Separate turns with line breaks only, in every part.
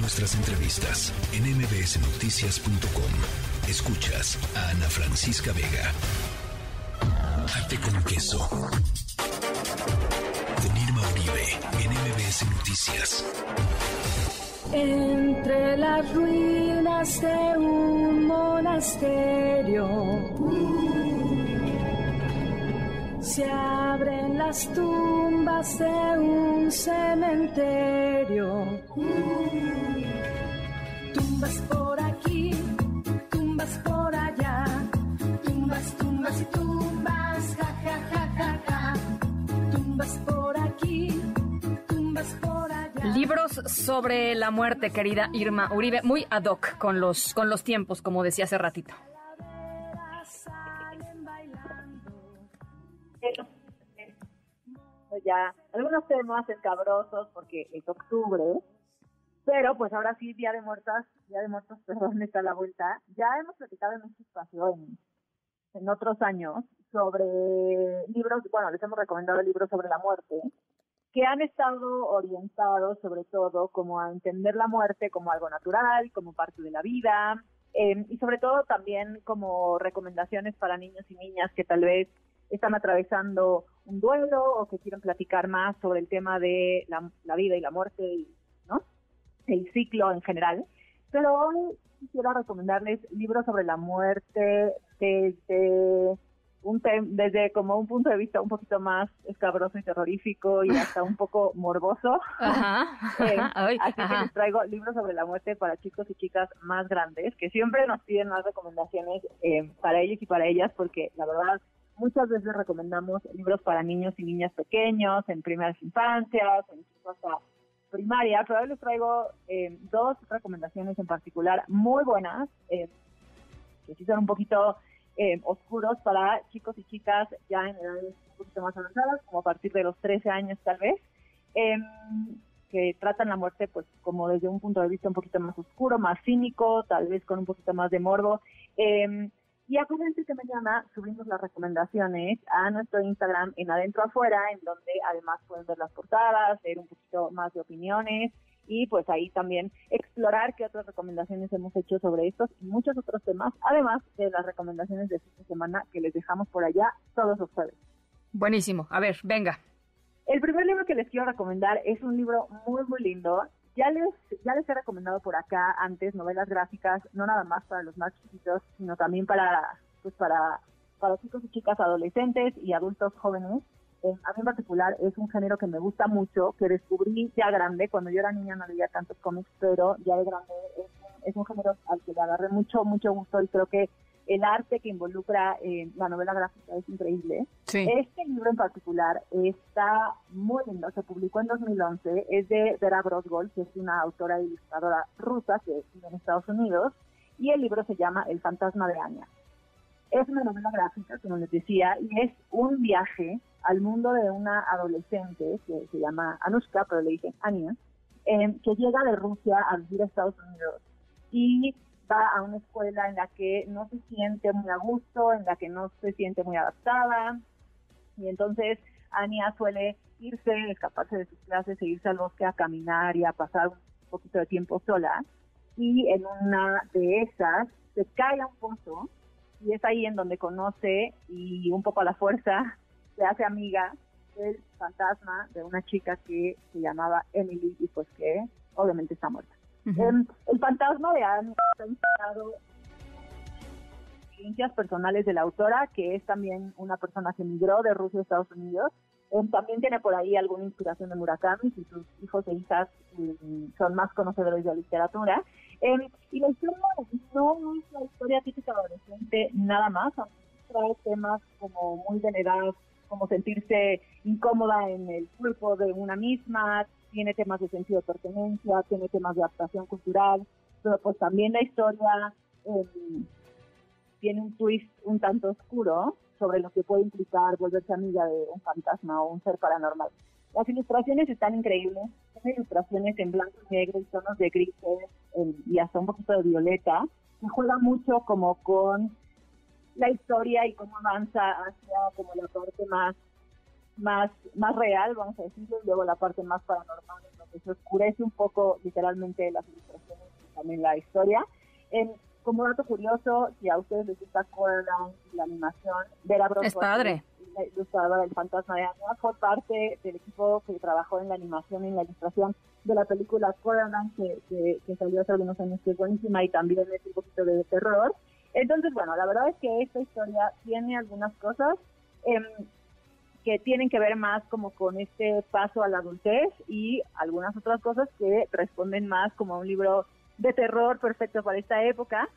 Nuestras entrevistas en mbsnoticias.com. Escuchas a Ana Francisca Vega. Arte con queso. Con Irma Uribe en MBS Noticias.
Entre las ruinas de un monasterio se abren tumbas de un cementerio. Tumbas por aquí, tumbas por allá, tumbas, tumbas y tumbas, ja, ja, ja, ja, ja. Tumbas por aquí, tumbas por allá.
Libros sobre la muerte, querida Irma Uribe, muy ad hoc con los, con los tiempos, como decía hace ratito.
Ya algunos temas escabrosos porque es octubre, pero pues ahora sí, Día de Muertas, Día de Muertos, perdón, está la vuelta. Ya hemos platicado en este espacio en, en otros años sobre libros, bueno, les hemos recomendado libros sobre la muerte, que han estado orientados sobre todo como a entender la muerte como algo natural, como parte de la vida, eh, y sobre todo también como recomendaciones para niños y niñas que tal vez están atravesando un duelo o que quieren platicar más sobre el tema de la, la vida y la muerte, y, ¿no? El ciclo en general. Pero hoy quisiera recomendarles libros sobre la muerte desde un tem- desde como un punto de vista un poquito más escabroso y terrorífico y hasta un poco morboso.
Ajá.
Eh,
Ay,
así que
ajá.
les traigo libros sobre la muerte para chicos y chicas más grandes, que siempre nos piden más recomendaciones eh, para ellos y para ellas, porque la verdad muchas veces recomendamos libros para niños y niñas pequeños, en primeras infancias, en hasta primaria, pero hoy les traigo eh, dos recomendaciones en particular muy buenas, eh, que sí son un poquito eh, oscuros para chicos y chicas ya en edades un poquito más avanzadas, como a partir de los 13 años tal vez, em, que tratan la muerte pues como desde un punto de vista un poquito más oscuro, más cínico, tal vez con un poquito más de morbo. Y acuérdense que mañana subimos las recomendaciones a nuestro Instagram en Adentro Afuera, en donde además pueden ver las portadas, ver un poquito más de opiniones y pues ahí también explorar qué otras recomendaciones hemos hecho sobre estos y muchos otros temas, además de las recomendaciones de esta semana que les dejamos por allá todos los jueves.
Buenísimo. A ver, venga.
El primer libro que les quiero recomendar es un libro muy, muy lindo. Ya les, ya les he recomendado por acá antes novelas gráficas, no nada más para los más chiquitos, sino también para, pues para, para chicos y chicas adolescentes y adultos jóvenes. Eh, a mí en particular es un género que me gusta mucho, que descubrí ya grande. Cuando yo era niña no leía tantos cómics, pero ya de grande es, es un género al que le agarré mucho, mucho gusto y creo que el arte que involucra eh, la novela gráfica es increíble.
Sí.
Este libro en particular está muy lindo, se publicó en 2011, es de Vera Brosgol, que es una autora e ilustradora rusa que vive en Estados Unidos, y el libro se llama El fantasma de Anya. Es una novela gráfica, como les decía, y es un viaje al mundo de una adolescente que se llama Anushka, pero le dicen Anya, eh, que llega de Rusia a vivir a Estados Unidos y va a una escuela en la que no se siente muy a gusto, en la que no se siente muy adaptada, y entonces Ania suele irse, escaparse de sus clases e irse al bosque a caminar y a pasar un poquito de tiempo sola. Y en una de esas se cae a un pozo y es ahí en donde conoce y un poco a la fuerza se hace amiga del fantasma de una chica que se llamaba Emily y pues que obviamente está muerta. Em, el fantasma de Anne está inspirado en personales de la autora, que es también una persona que migró de Rusia a Estados Unidos. Em, también tiene por ahí alguna inspiración de Murakami, si sus hijos e hijas em, son más conocedores de la literatura. Y la historia no es la historia típica adolescente nada más, trae temas como muy de la edad, como sentirse incómoda en el cuerpo de una misma, tiene temas de sentido de pertenencia, tiene temas de adaptación cultural, pero pues también la historia eh, tiene un twist un tanto oscuro sobre lo que puede implicar volverse amiga de un fantasma o un ser paranormal. Las ilustraciones están increíbles, son ilustraciones en blanco y negro y tonos de grises eh, y hasta un poquito de violeta, que juega mucho como con la historia y cómo avanza hacia como la parte más más más real, vamos a decirlo, y luego la parte más paranormal, en se oscurece un poco literalmente las ilustraciones y también la historia. En, como dato curioso, si a ustedes les gusta Coraline y la animación, Vera Bros.
Es padre.
La ilustradora del Fantasma de Anya fue parte del equipo que trabajó en la animación y en la ilustración de la película Coraline que, que, que salió hace algunos años, que es buenísima y también es un poquito de terror. Entonces, bueno, la verdad es que esta historia tiene algunas cosas em, que tienen que ver más como con este paso a la adultez y algunas otras cosas que responden más como a un libro de terror perfecto para esta época.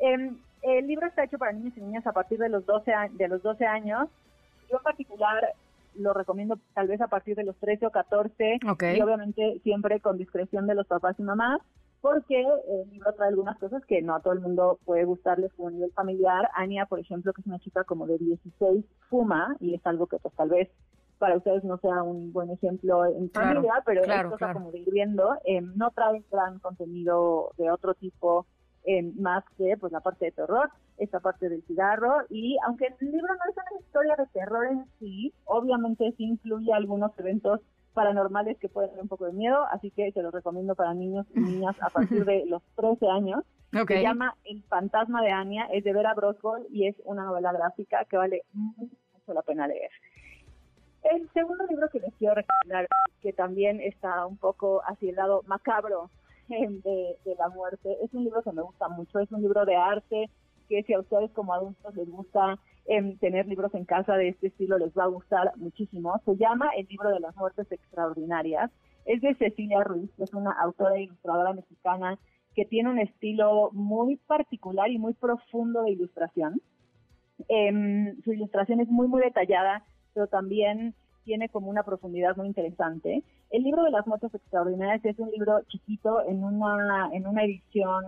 Em, el libro está hecho para niños y niñas a partir de los 12, a- de los 12 años. Yo en particular lo recomiendo tal vez a partir de los 13 o 14
Ok.
y obviamente siempre con discreción de los papás y mamás porque el libro trae algunas cosas que no a todo el mundo puede gustarles como a nivel familiar. Ania, por ejemplo, que es una chica como de 16, fuma y es algo que pues tal vez para ustedes no sea un buen ejemplo en
Claro,
familia, pero
claro,
es cosa
claro.
como de ir viendo. Eh, no trae gran contenido de otro tipo eh, más que pues la parte de terror, esta parte del cigarro y aunque el libro no es una historia de terror en sí, obviamente sí incluye algunos eventos paranormales que pueden dar un poco de miedo, así que se los recomiendo para niños y niñas a partir de los 13 años. Se llama El fantasma de Anya, es de Vera Brosgol y es una novela gráfica que vale mucho la pena leer. El segundo libro que les quiero recomendar, que también está un poco hacia el lado macabro em, de, de la muerte, es un libro que me gusta mucho, es un libro de arte que si a ustedes como adultos les gusta em, tener libros en casa de este estilo, les va a gustar muchísimo. Se llama El libro de las muertes extraordinarias. Es de Cecilia Ruiz, que es una autora e ilustradora mexicana que tiene un estilo muy particular y muy profundo de ilustración. Em, su ilustración es muy, muy detallada, pero también tiene como una profundidad muy interesante. El libro de las muertes extraordinarias es un libro chiquito en una, en una edición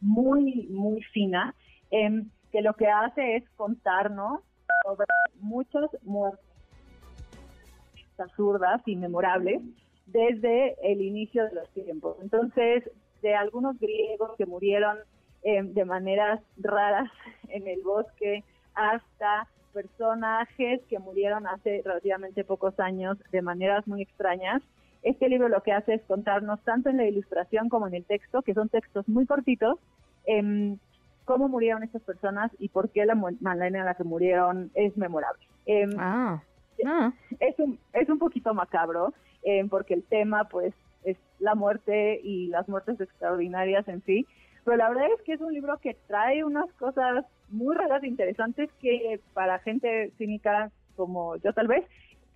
muy, muy fina, em, que lo que hace es contarnos sobre muchas muertes absurdas y memorables desde el inicio de los tiempos. Entonces, de algunos griegos que murieron eh, de maneras raras en el bosque hasta personajes que murieron hace relativamente pocos años de maneras muy extrañas. Este libro lo que hace es contarnos tanto en la ilustración como en el texto, que son textos muy cortitos, em, cómo murieron estas personas y por qué la manera en la que murieron es memorable. Em,
Ah. Ah.
es un, es un poquito macabro, eh, porque el tema, pues, es la muerte y las muertes extraordinarias en sí. Pero la verdad es que es un libro que trae unas cosas muy raras e interesantes que para gente cínica como yo tal vez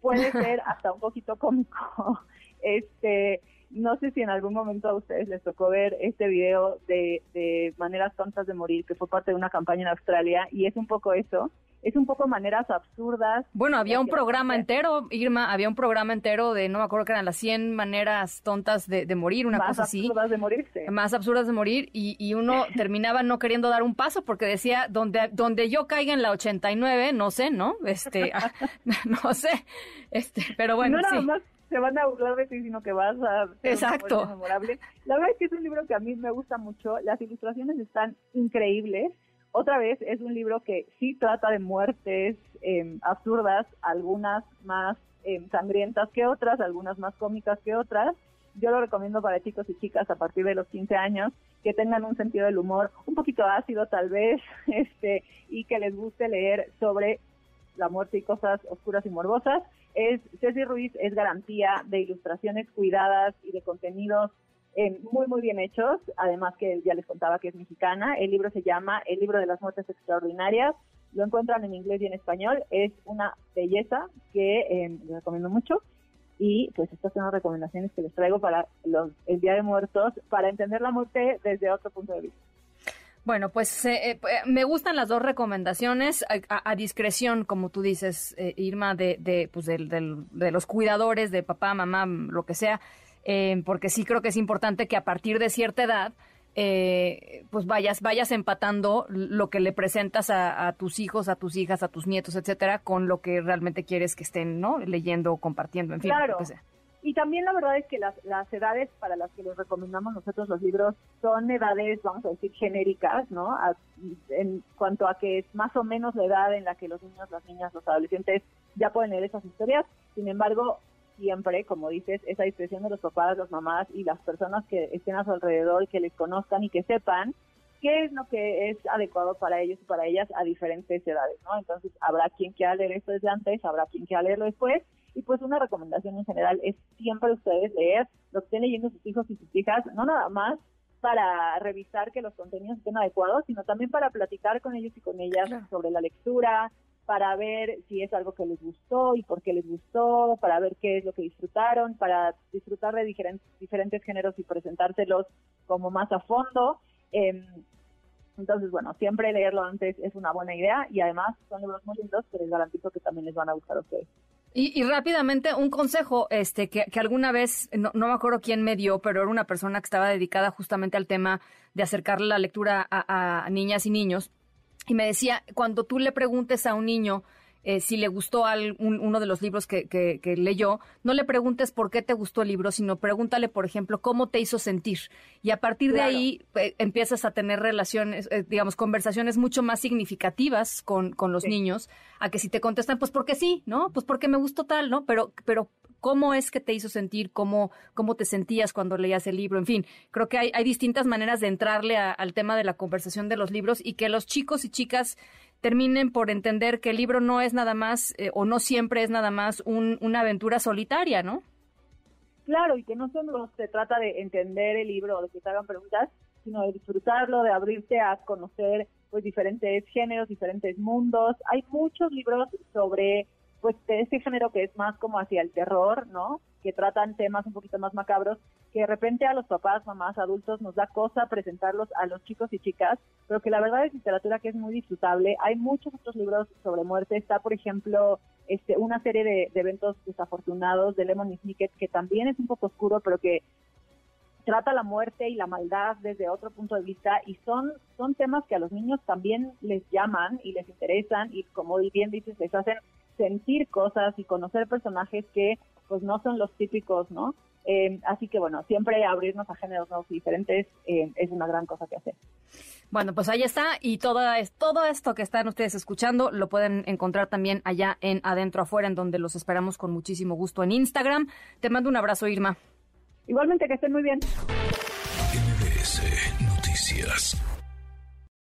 puede ser hasta un poquito cómico. Este, no sé si en algún momento a ustedes les tocó ver este video de, de maneras tontas de morir, que fue parte de una campaña en Australia, y es un poco eso, es un poco maneras absurdas.
Bueno, había un programa entero, Irma, había un programa entero de, no me acuerdo que eran las 100 maneras tontas de, de morir, una
más
cosa así.
absurdas de morirse.
Más absurdas de morir y, y uno terminaba no queriendo dar un paso porque decía, donde, donde yo caiga en la 89, no sé, ¿no? Este, no sé, este, pero bueno,
no
sí.
más se van a burlar de ti, sino que vas a ser
Exacto.
una memorable. La verdad es que es un libro que a mí me gusta mucho. Las ilustraciones están increíbles. Otra vez es un libro que sí trata de muertes eh, absurdas, algunas más eh, sangrientas que otras, algunas más cómicas que otras. Yo lo recomiendo para chicos y chicas a partir de los 15 años que tengan un sentido del humor un poquito ácido tal vez, este, y que les guste leer sobre la muerte y cosas oscuras y morbosas. Es Ceci Ruiz es garantía de ilustraciones cuidadas y de contenidos eh, muy muy bien hechos. Además que ya les contaba que es mexicana. El libro se llama El libro de las muertes extraordinarias. Lo encuentran en inglés y en español. Es una belleza que eh, les recomiendo mucho. Y pues estas son las recomendaciones que les traigo para los, el Día de Muertos, para entender la muerte desde otro punto de vista.
Bueno, pues eh, eh, me gustan las dos recomendaciones a, a- a discreción, como tú dices, eh, Irma, de, de, pues del- del- de los cuidadores, de papá, mamá, lo que sea, eh, porque sí creo que es importante que a partir de cierta edad, eh, pues vayas, vayas empatando lo que le presentas a, a tus hijos, a tus hijas, a tus nietos, etcétera, con lo que realmente quieres que estén, ¿no? Leyendo, compartiendo, en fin,
Claro.
lo que sea.
Y también la verdad es que las, las edades para las que les recomendamos nosotros los libros son edades, vamos a decir, genéricas, ¿no? En cuanto a que es más o menos la edad en la que los niños, las niñas, los adolescentes ya pueden leer esas historias. Sin embargo, siempre, como dices, esa discreción de los papás, las mamás y las personas que estén a su alrededor que les conozcan y que sepan qué es lo que es adecuado para ellos y para ellas a diferentes edades, ¿no? Entonces, habrá quien quiera leer esto desde antes, habrá quien quiera leerlo después, y pues una recomendación en general es siempre ustedes leer lo que estén leyendo sus hijos y sus hijas, no nada más para revisar que los contenidos estén adecuados, sino también para platicar con ellos y con ellas sobre la lectura, para ver si es algo que les gustó y por qué les gustó, para ver qué es lo que disfrutaron, para disfrutar de diferentes, diferentes géneros y presentárselos como más a fondo. Em, entonces, bueno, siempre leerlo antes es una buena idea y además son libros muy lindos que les garantizo que también les van a gustar a ustedes.
Y, rápidamente, un consejo este que, alguna vez, no, me acuerdo quién me dio, pero era una persona que estaba dedicada justamente al tema de acercarle la lectura a niñas y niños. Y me decía, cuando tú le preguntes a un niño, eh, si le gustó uno de los libros que, leyó, no le preguntes por qué te gustó el libro, sino pregúntale, por ejemplo, cómo te hizo sentir. Y a partir de ahí eh, empiezas a tener relaciones, eh, digamos, conversaciones mucho más significativas con, los niños, a que si te contestan, pues porque sí, ¿no? Pues porque me gustó tal, ¿no? Pero, pero cómo es que te hizo sentir, cómo, cómo te sentías cuando leías el libro, en fin, creo que hay, hay distintas maneras de entrarle al tema de la conversación de los libros y que los chicos y chicas terminen por entender que el libro no es nada más eh, o no siempre es nada más una aventura solitaria, ¿no?
Claro, y que no solo se trata de entender el libro o de que te hagan preguntas, sino de disfrutarlo, de abrirte a conocer pues diferentes géneros, diferentes mundos. Hay muchos libros sobre pues de este género que es más como hacia el terror, ¿no? Que tratan temas un poquito más macabros, que de repente a los papás, mamás, adultos nos da cosa presentarlos a los chicos y chicas, pero que la verdad es literatura que es muy disfrutable. Hay muchos otros libros sobre muerte. Está, por ejemplo, este, una serie de, eventos desafortunados de Lemon Snicket, que también es un poco oscuro, pero que trata la muerte y la maldad desde otro punto de vista y son, son temas que a los niños también les llaman y les interesan y como bien dices, les hacen sentir cosas y conocer personajes que pues no son los típicos, ¿no? Eh, así que bueno, siempre abrirnos a géneros nuevos y diferentes eh, es una gran cosa que hacer.
Bueno, pues ahí está y todo, todo esto que están ustedes escuchando lo pueden encontrar también allá en Adentro Afuera, en donde los esperamos con muchísimo gusto en Instagram. Te mando un abrazo, Irma.
Igualmente, que estén muy bien.
Noticias.